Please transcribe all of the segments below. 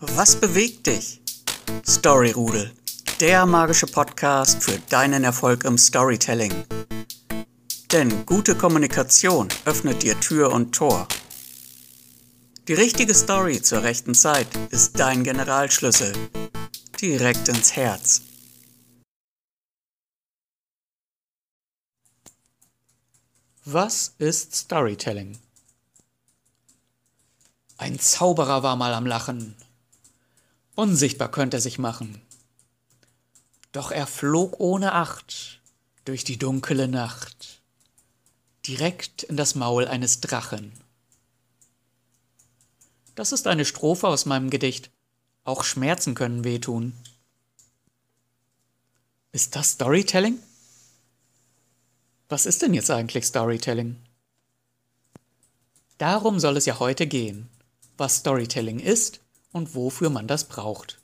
Was bewegt dich? Storyrudel, der magische Podcast für deinen Erfolg im Storytelling. Denn gute Kommunikation öffnet dir Tür und Tor. Die richtige Story zur rechten Zeit ist dein Generalschlüssel. Direkt ins Herz. Was ist Storytelling? Ein Zauberer war mal am Lachen. Unsichtbar könnte er sich machen. Doch er flog ohne Acht durch die dunkle Nacht, direkt in das Maul eines Drachen. Das ist eine Strophe aus meinem Gedicht. Auch Schmerzen können wehtun. Ist das Storytelling? Was ist denn jetzt eigentlich Storytelling? Darum soll es ja heute gehen, was Storytelling ist und wofür man das braucht.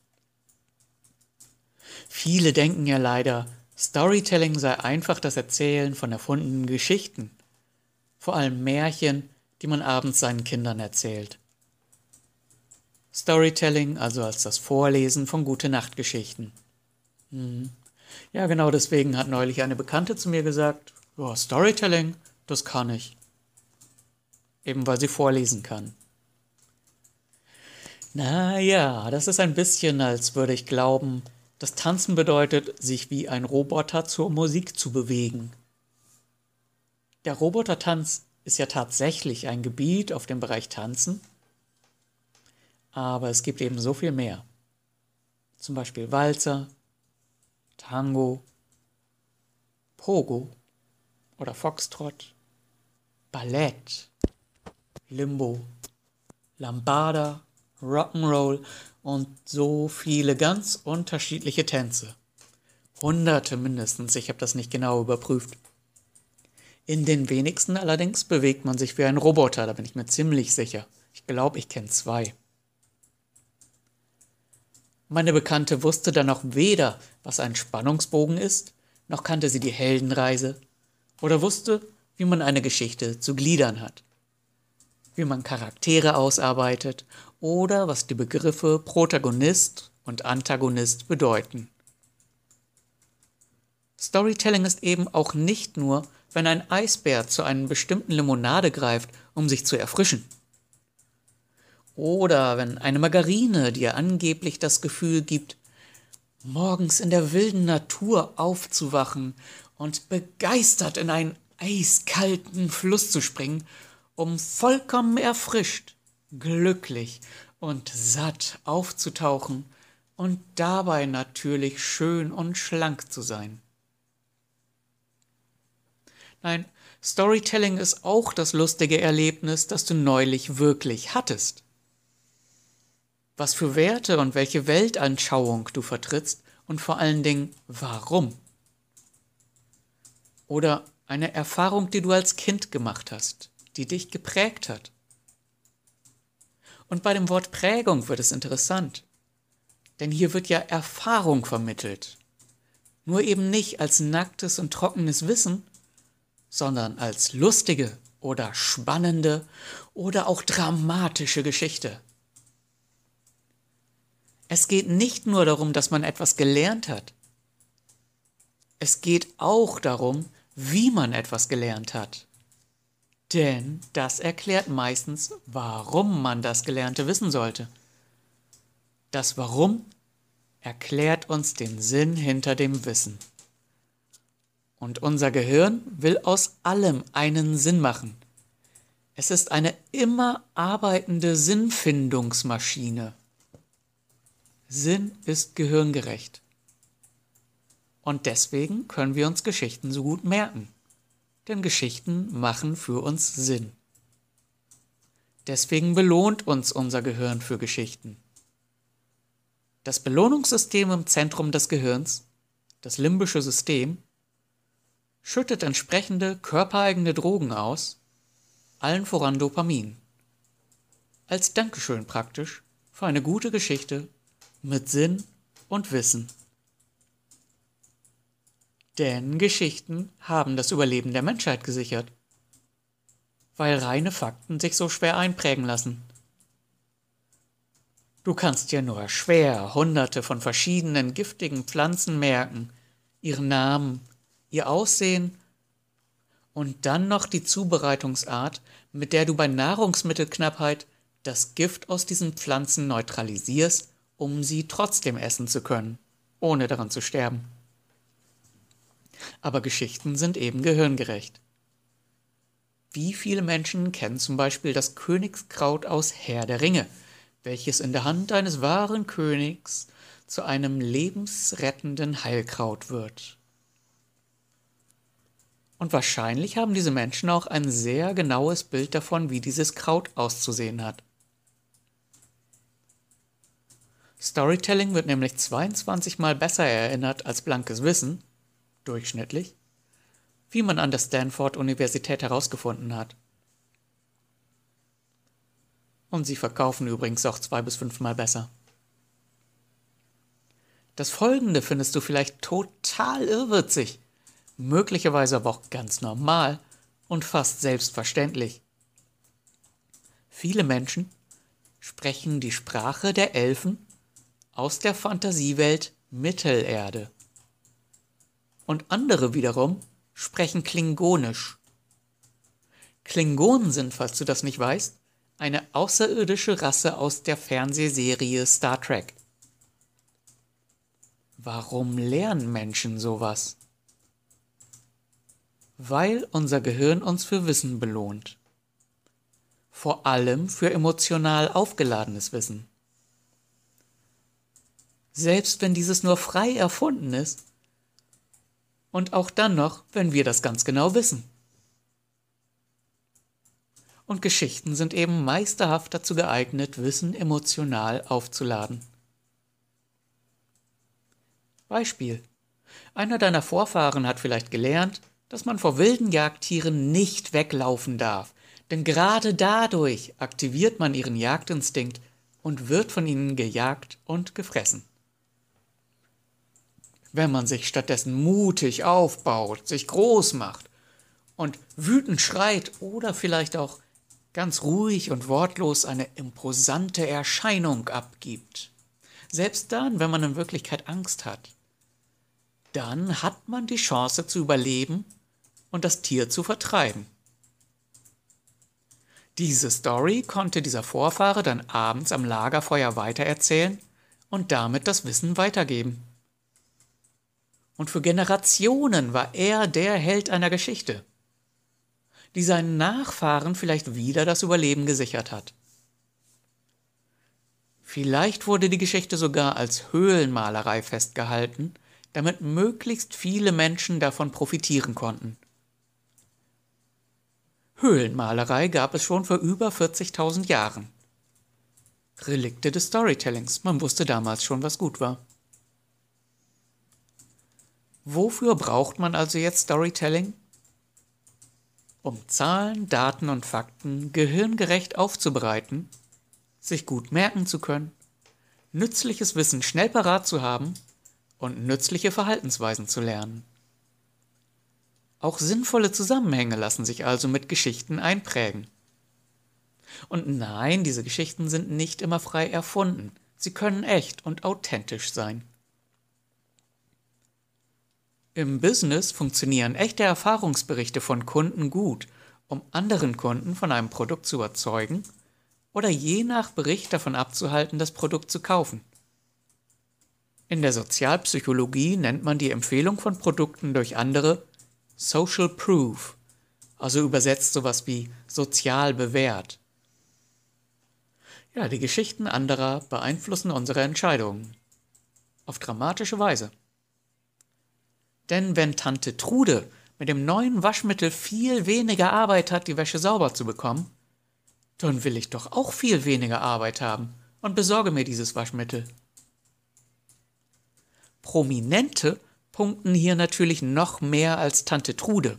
Viele denken ja leider, Storytelling sei einfach das Erzählen von erfundenen Geschichten, vor allem Märchen, die man abends seinen Kindern erzählt. Storytelling also als das Vorlesen von gute Nachtgeschichten. Hm. Ja, genau deswegen hat neulich eine Bekannte zu mir gesagt, oh, Storytelling, das kann ich. Eben weil sie vorlesen kann. Naja, das ist ein bisschen, als würde ich glauben, das Tanzen bedeutet, sich wie ein Roboter zur Musik zu bewegen. Der Robotertanz ist ja tatsächlich ein Gebiet auf dem Bereich Tanzen, aber es gibt eben so viel mehr. Zum Beispiel Walzer, Tango, Pogo oder Foxtrot, Ballett, Limbo, Lambada, Rock'n'Roll und so viele ganz unterschiedliche Tänze. Hunderte mindestens, ich habe das nicht genau überprüft. In den wenigsten allerdings bewegt man sich wie ein Roboter, da bin ich mir ziemlich sicher. Ich glaube, ich kenne zwei. Meine Bekannte wusste dann noch weder, was ein Spannungsbogen ist, noch kannte sie die Heldenreise oder wusste, wie man eine Geschichte zu Gliedern hat, wie man Charaktere ausarbeitet oder was die Begriffe Protagonist und Antagonist bedeuten. Storytelling ist eben auch nicht nur, wenn ein Eisbär zu einem bestimmten Limonade greift, um sich zu erfrischen. Oder wenn eine Margarine dir angeblich das Gefühl gibt, morgens in der wilden Natur aufzuwachen und begeistert in einen eiskalten Fluss zu springen, um vollkommen erfrischt glücklich und satt aufzutauchen und dabei natürlich schön und schlank zu sein. Nein, Storytelling ist auch das lustige Erlebnis, das du neulich wirklich hattest. Was für Werte und welche Weltanschauung du vertrittst und vor allen Dingen warum. Oder eine Erfahrung, die du als Kind gemacht hast, die dich geprägt hat. Und bei dem Wort Prägung wird es interessant. Denn hier wird ja Erfahrung vermittelt. Nur eben nicht als nacktes und trockenes Wissen, sondern als lustige oder spannende oder auch dramatische Geschichte. Es geht nicht nur darum, dass man etwas gelernt hat. Es geht auch darum, wie man etwas gelernt hat. Denn das erklärt meistens, warum man das Gelernte wissen sollte. Das Warum erklärt uns den Sinn hinter dem Wissen. Und unser Gehirn will aus allem einen Sinn machen. Es ist eine immer arbeitende Sinnfindungsmaschine. Sinn ist gehirngerecht. Und deswegen können wir uns Geschichten so gut merken denn Geschichten machen für uns Sinn. Deswegen belohnt uns unser Gehirn für Geschichten. Das Belohnungssystem im Zentrum des Gehirns, das limbische System, schüttet entsprechende körpereigene Drogen aus, allen voran Dopamin. Als Dankeschön praktisch für eine gute Geschichte mit Sinn und Wissen. Denn Geschichten haben das Überleben der Menschheit gesichert. Weil reine Fakten sich so schwer einprägen lassen. Du kannst dir nur schwer hunderte von verschiedenen giftigen Pflanzen merken, ihren Namen, ihr Aussehen und dann noch die Zubereitungsart, mit der du bei Nahrungsmittelknappheit das Gift aus diesen Pflanzen neutralisierst, um sie trotzdem essen zu können, ohne daran zu sterben. Aber Geschichten sind eben gehirngerecht. Wie viele Menschen kennen zum Beispiel das Königskraut aus Herr der Ringe, welches in der Hand eines wahren Königs zu einem lebensrettenden Heilkraut wird? Und wahrscheinlich haben diese Menschen auch ein sehr genaues Bild davon, wie dieses Kraut auszusehen hat. Storytelling wird nämlich 22 Mal besser erinnert als blankes Wissen, durchschnittlich, wie man an der Stanford-Universität herausgefunden hat. Und sie verkaufen übrigens auch zwei bis fünfmal besser. Das folgende findest du vielleicht total irrwitzig, möglicherweise aber auch ganz normal und fast selbstverständlich. Viele Menschen sprechen die Sprache der Elfen aus der Fantasiewelt Mittelerde. Und andere wiederum sprechen Klingonisch. Klingonen sind, falls du das nicht weißt, eine außerirdische Rasse aus der Fernsehserie Star Trek. Warum lernen Menschen sowas? Weil unser Gehirn uns für Wissen belohnt. Vor allem für emotional aufgeladenes Wissen. Selbst wenn dieses nur frei erfunden ist, und auch dann noch, wenn wir das ganz genau wissen. Und Geschichten sind eben meisterhaft dazu geeignet, Wissen emotional aufzuladen. Beispiel. Einer deiner Vorfahren hat vielleicht gelernt, dass man vor wilden Jagdtieren nicht weglaufen darf, denn gerade dadurch aktiviert man ihren Jagdinstinkt und wird von ihnen gejagt und gefressen. Wenn man sich stattdessen mutig aufbaut, sich groß macht und wütend schreit oder vielleicht auch ganz ruhig und wortlos eine imposante Erscheinung abgibt, selbst dann, wenn man in Wirklichkeit Angst hat, dann hat man die Chance zu überleben und das Tier zu vertreiben. Diese Story konnte dieser Vorfahre dann abends am Lagerfeuer weitererzählen und damit das Wissen weitergeben. Und für Generationen war er der Held einer Geschichte, die seinen Nachfahren vielleicht wieder das Überleben gesichert hat. Vielleicht wurde die Geschichte sogar als Höhlenmalerei festgehalten, damit möglichst viele Menschen davon profitieren konnten. Höhlenmalerei gab es schon vor über 40.000 Jahren. Relikte des Storytellings, man wusste damals schon, was gut war. Wofür braucht man also jetzt Storytelling? Um Zahlen, Daten und Fakten gehirngerecht aufzubereiten, sich gut merken zu können, nützliches Wissen schnell parat zu haben und nützliche Verhaltensweisen zu lernen. Auch sinnvolle Zusammenhänge lassen sich also mit Geschichten einprägen. Und nein, diese Geschichten sind nicht immer frei erfunden. Sie können echt und authentisch sein. Im Business funktionieren echte Erfahrungsberichte von Kunden gut, um anderen Kunden von einem Produkt zu überzeugen oder je nach Bericht davon abzuhalten, das Produkt zu kaufen. In der Sozialpsychologie nennt man die Empfehlung von Produkten durch andere Social Proof, also übersetzt sowas wie sozial bewährt. Ja, die Geschichten anderer beeinflussen unsere Entscheidungen. Auf dramatische Weise. Denn wenn Tante Trude mit dem neuen Waschmittel viel weniger Arbeit hat, die Wäsche sauber zu bekommen, dann will ich doch auch viel weniger Arbeit haben und besorge mir dieses Waschmittel. Prominente punkten hier natürlich noch mehr als Tante Trude.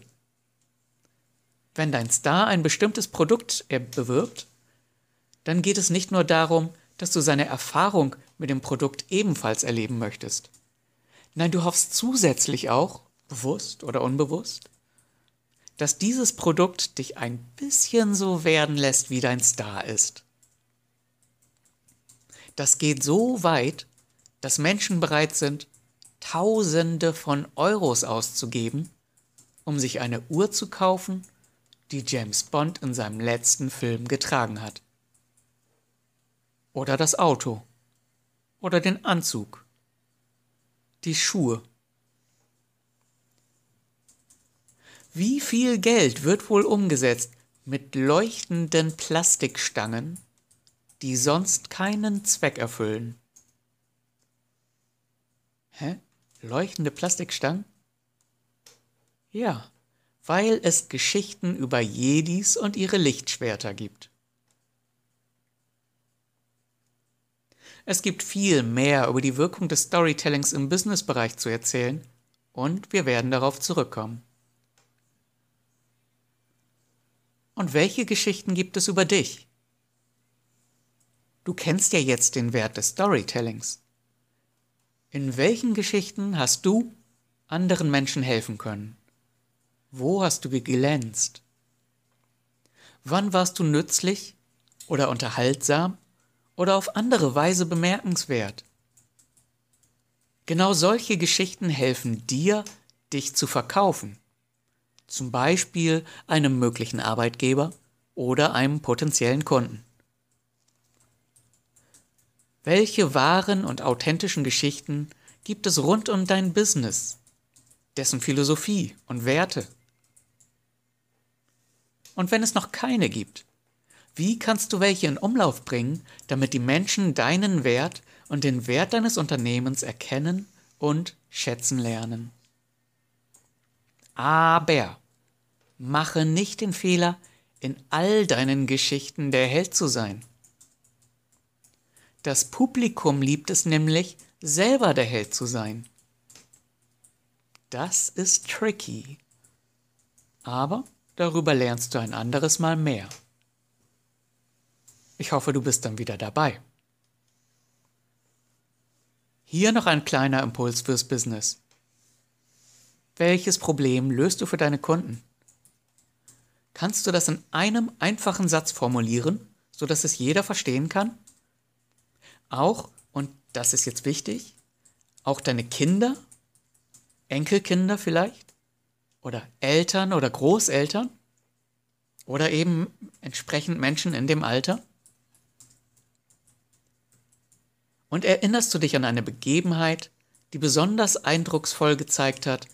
Wenn dein Star ein bestimmtes Produkt bewirbt, dann geht es nicht nur darum, dass du seine Erfahrung mit dem Produkt ebenfalls erleben möchtest. Nein, du hoffst zusätzlich auch, bewusst oder unbewusst, dass dieses Produkt dich ein bisschen so werden lässt, wie dein Star ist. Das geht so weit, dass Menschen bereit sind, Tausende von Euros auszugeben, um sich eine Uhr zu kaufen, die James Bond in seinem letzten Film getragen hat. Oder das Auto. Oder den Anzug. Die Schuhe. Wie viel Geld wird wohl umgesetzt mit leuchtenden Plastikstangen, die sonst keinen Zweck erfüllen? Hä? Leuchtende Plastikstangen? Ja, weil es Geschichten über Jedis und ihre Lichtschwerter gibt. Es gibt viel mehr über die Wirkung des Storytellings im Businessbereich zu erzählen und wir werden darauf zurückkommen. Und welche Geschichten gibt es über dich? Du kennst ja jetzt den Wert des Storytellings. In welchen Geschichten hast du anderen Menschen helfen können? Wo hast du geglänzt? Wann warst du nützlich oder unterhaltsam oder auf andere Weise bemerkenswert? Genau solche Geschichten helfen dir, dich zu verkaufen. Zum Beispiel einem möglichen Arbeitgeber oder einem potenziellen Kunden. Welche wahren und authentischen Geschichten gibt es rund um dein Business, dessen Philosophie und Werte? Und wenn es noch keine gibt, wie kannst du welche in Umlauf bringen, damit die Menschen deinen Wert und den Wert deines Unternehmens erkennen und schätzen lernen? Aber mache nicht den Fehler, in all deinen Geschichten der Held zu sein. Das Publikum liebt es nämlich, selber der Held zu sein. Das ist tricky. Aber darüber lernst du ein anderes Mal mehr. Ich hoffe, du bist dann wieder dabei. Hier noch ein kleiner Impuls fürs Business. Welches Problem löst du für deine Kunden? Kannst du das in einem einfachen Satz formulieren, sodass es jeder verstehen kann? Auch, und das ist jetzt wichtig, auch deine Kinder, Enkelkinder vielleicht, oder Eltern oder Großeltern, oder eben entsprechend Menschen in dem Alter? Und erinnerst du dich an eine Begebenheit, die besonders eindrucksvoll gezeigt hat,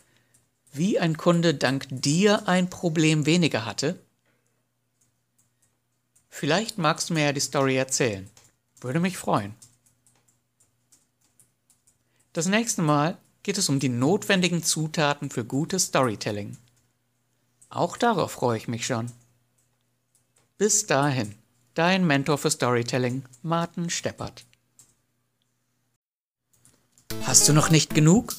wie ein Kunde dank dir ein Problem weniger hatte? Vielleicht magst du mir ja die Story erzählen. Würde mich freuen. Das nächste Mal geht es um die notwendigen Zutaten für gutes Storytelling. Auch darauf freue ich mich schon. Bis dahin, dein Mentor für Storytelling, Martin Steppert. Hast du noch nicht genug?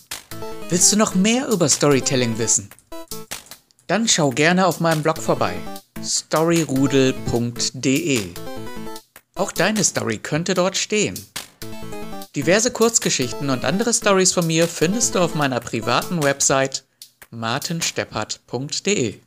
Willst du noch mehr über Storytelling wissen? Dann schau gerne auf meinem Blog vorbei storyrudel.de. Auch deine Story könnte dort stehen. Diverse Kurzgeschichten und andere Stories von mir findest du auf meiner privaten Website martinsteppert.de.